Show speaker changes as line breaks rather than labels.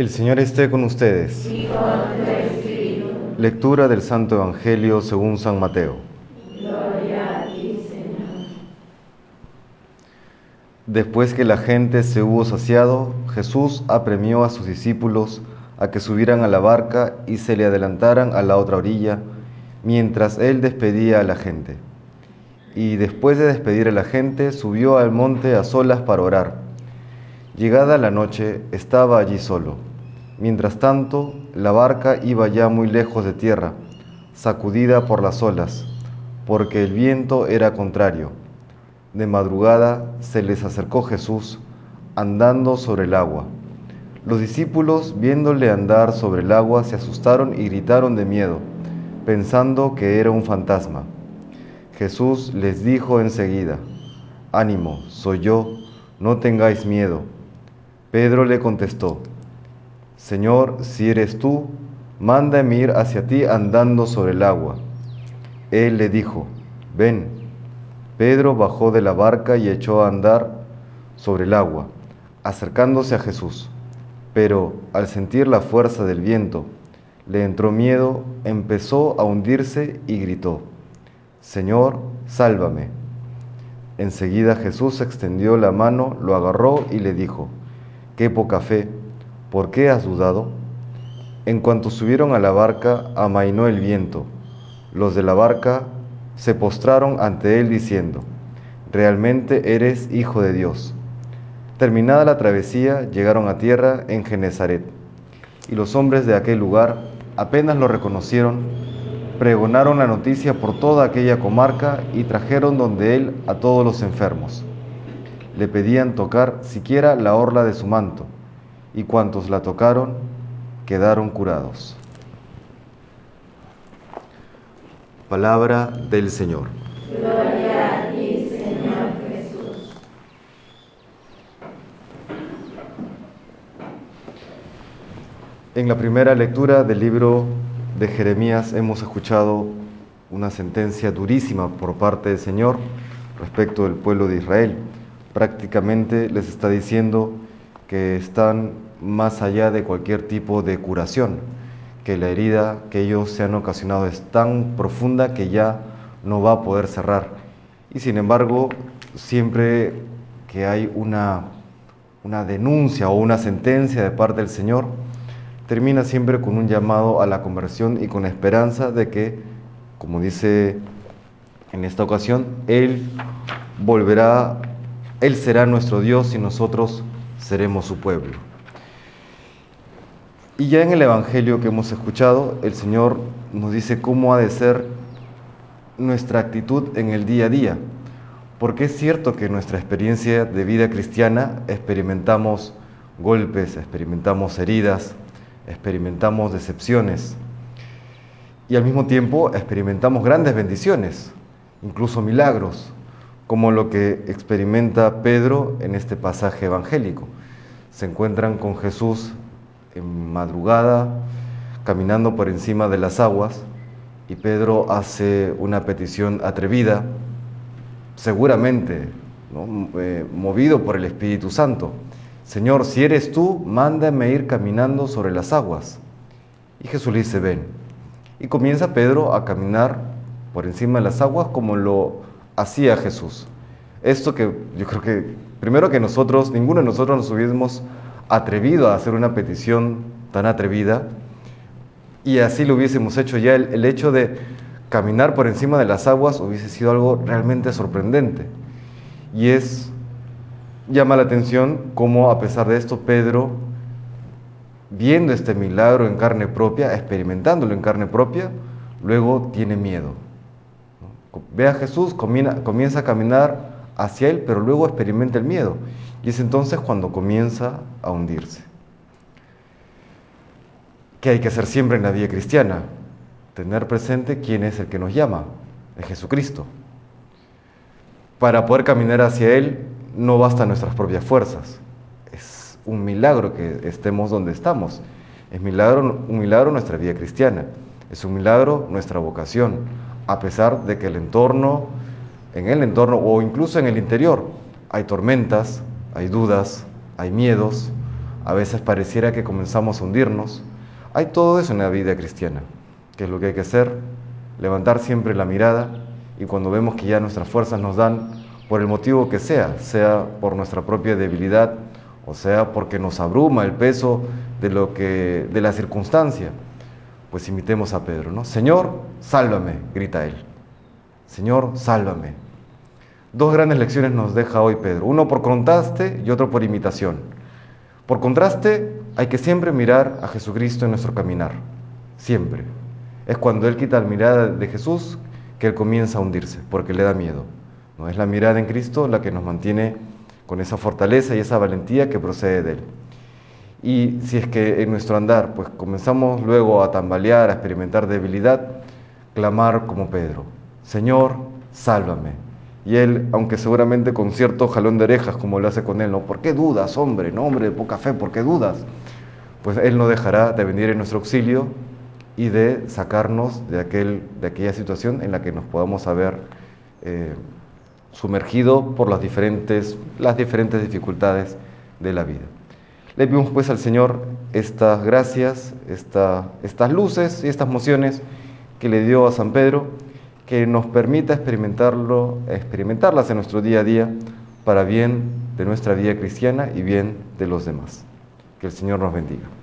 El Señor esté con ustedes.
y con tu espíritu.
Lectura del Santo Evangelio según San Mateo.
Gloria a ti, Señor.
Después que la gente se hubo saciado, Jesús apremió a sus discípulos a que subieran a la barca y se le adelantaran a la otra orilla, mientras él despedía a la gente. Y después de despedir a la gente, subió al monte a solas para orar. Llegada la noche, estaba allí solo. Mientras tanto, la barca iba ya muy lejos de tierra, sacudida por las olas, porque el viento era contrario. De madrugada se les acercó Jesús andando sobre el agua. Los discípulos, viéndole andar sobre el agua, se asustaron y gritaron de miedo, pensando que era un fantasma. Jesús les dijo enseguida, Ánimo, soy yo, no tengáis miedo. Pedro le contestó, Señor, si eres tú, mándame ir hacia ti andando sobre el agua. Él le dijo, Ven. Pedro bajó de la barca y echó a andar sobre el agua, acercándose a Jesús. Pero al sentir la fuerza del viento, le entró miedo, empezó a hundirse y gritó, Señor, sálvame. Enseguida Jesús extendió la mano, lo agarró y le dijo, Qué poca fe, ¿por qué has dudado? En cuanto subieron a la barca, amainó el viento. Los de la barca se postraron ante él diciendo, Realmente eres hijo de Dios. Terminada la travesía, llegaron a tierra en Genezaret. Y los hombres de aquel lugar, apenas lo reconocieron, pregonaron la noticia por toda aquella comarca y trajeron donde él a todos los enfermos. Le pedían tocar siquiera la orla de su manto, y cuantos la tocaron quedaron curados. Palabra del Señor.
Gloria a ti, Señor Jesús.
En la primera lectura del libro de Jeremías hemos escuchado una sentencia durísima por parte del Señor respecto del pueblo de Israel. Prácticamente les está diciendo que están más allá de cualquier tipo de curación, que la herida que ellos se han ocasionado es tan profunda que ya no va a poder cerrar. Y sin embargo, siempre que hay una, una denuncia o una sentencia de parte del Señor, termina siempre con un llamado a la conversión y con la esperanza de que, como dice en esta ocasión, Él volverá, Él será nuestro Dios y nosotros seremos su pueblo. Y ya en el Evangelio que hemos escuchado, el Señor nos dice cómo ha de ser nuestra actitud en el día a día. Porque es cierto que en nuestra experiencia de vida cristiana experimentamos golpes, experimentamos heridas, experimentamos decepciones y al mismo tiempo experimentamos grandes bendiciones, incluso milagros, como lo que experimenta Pedro en este pasaje evangélico. Se encuentran con Jesús en madrugada, caminando por encima de las aguas, y Pedro hace una petición atrevida, seguramente ¿no? eh, movido por el Espíritu Santo. Señor, si eres tú, mándame ir caminando sobre las aguas. Y Jesús le dice, ven. Y comienza Pedro a caminar por encima de las aguas como lo hacía Jesús. Esto que yo creo que, primero que nosotros, ninguno de nosotros nos hubiésemos atrevido a hacer una petición tan atrevida, y así lo hubiésemos hecho ya, el, hecho de caminar por encima de las aguas hubiese sido algo realmente sorprendente. Y es llama la atención cómo a pesar de esto Pedro, viendo este milagro en carne propia, experimentándolo en carne propia, luego tiene miedo. Ve a Jesús, comienza a caminar hacia él, pero luego experimenta el miedo. Y es entonces cuando comienza a hundirse. ¿Qué hay que hacer siempre en la vida cristiana? Tener presente quién es el que nos llama, es Jesucristo. Para poder caminar hacia Él no bastan nuestras propias fuerzas. Es un milagro que estemos donde estamos. Es milagro, un milagro nuestra vida cristiana. Es un milagro nuestra vocación, a pesar de que el entorno, en el entorno o incluso en el interior, hay tormentas, hay dudas, hay miedos, a veces pareciera que comenzamos a hundirnos. Hay todo eso en la vida cristiana, que es lo que hay que hacer, levantar siempre la mirada y cuando vemos que ya nuestras fuerzas nos dan, por el motivo que sea, sea por nuestra propia debilidad o sea porque nos abruma el peso de, lo que, de la circunstancia, pues imitemos a Pedro, ¿no? Señor, sálvame, grita él. Señor, sálvame. Dos grandes lecciones nos deja hoy Pedro, uno por contraste y otro por imitación. Por contraste, hay que siempre mirar a Jesucristo en nuestro caminar, siempre. Es cuando Él quita la mirada de Jesús que Él comienza a hundirse, porque le da miedo. No es la mirada en Cristo la que nos mantiene con esa fortaleza y esa valentía que procede de Él. Y si es que en nuestro andar pues comenzamos luego a tambalear, a experimentar debilidad, clamar como Pedro, Señor, sálvame. Y él, aunque seguramente con cierto jalón de orejas como lo hace con él, ¿no? ¿Por qué dudas, hombre? No, hombre de poca fe, ¿por qué dudas? Pues él no dejará de venir en nuestro auxilio y de sacarnos de, aquel, de aquella situación en la que nos podamos haber eh, sumergido por las diferentes, las diferentes dificultades de la vida. Le pedimos pues al Señor estas gracias, estas luces y estas mociones que le dio a San Pedro, que nos permita experimentarlo, experimentarlas en nuestro día a día para bien de nuestra vida cristiana y bien de los demás. Que el Señor nos bendiga.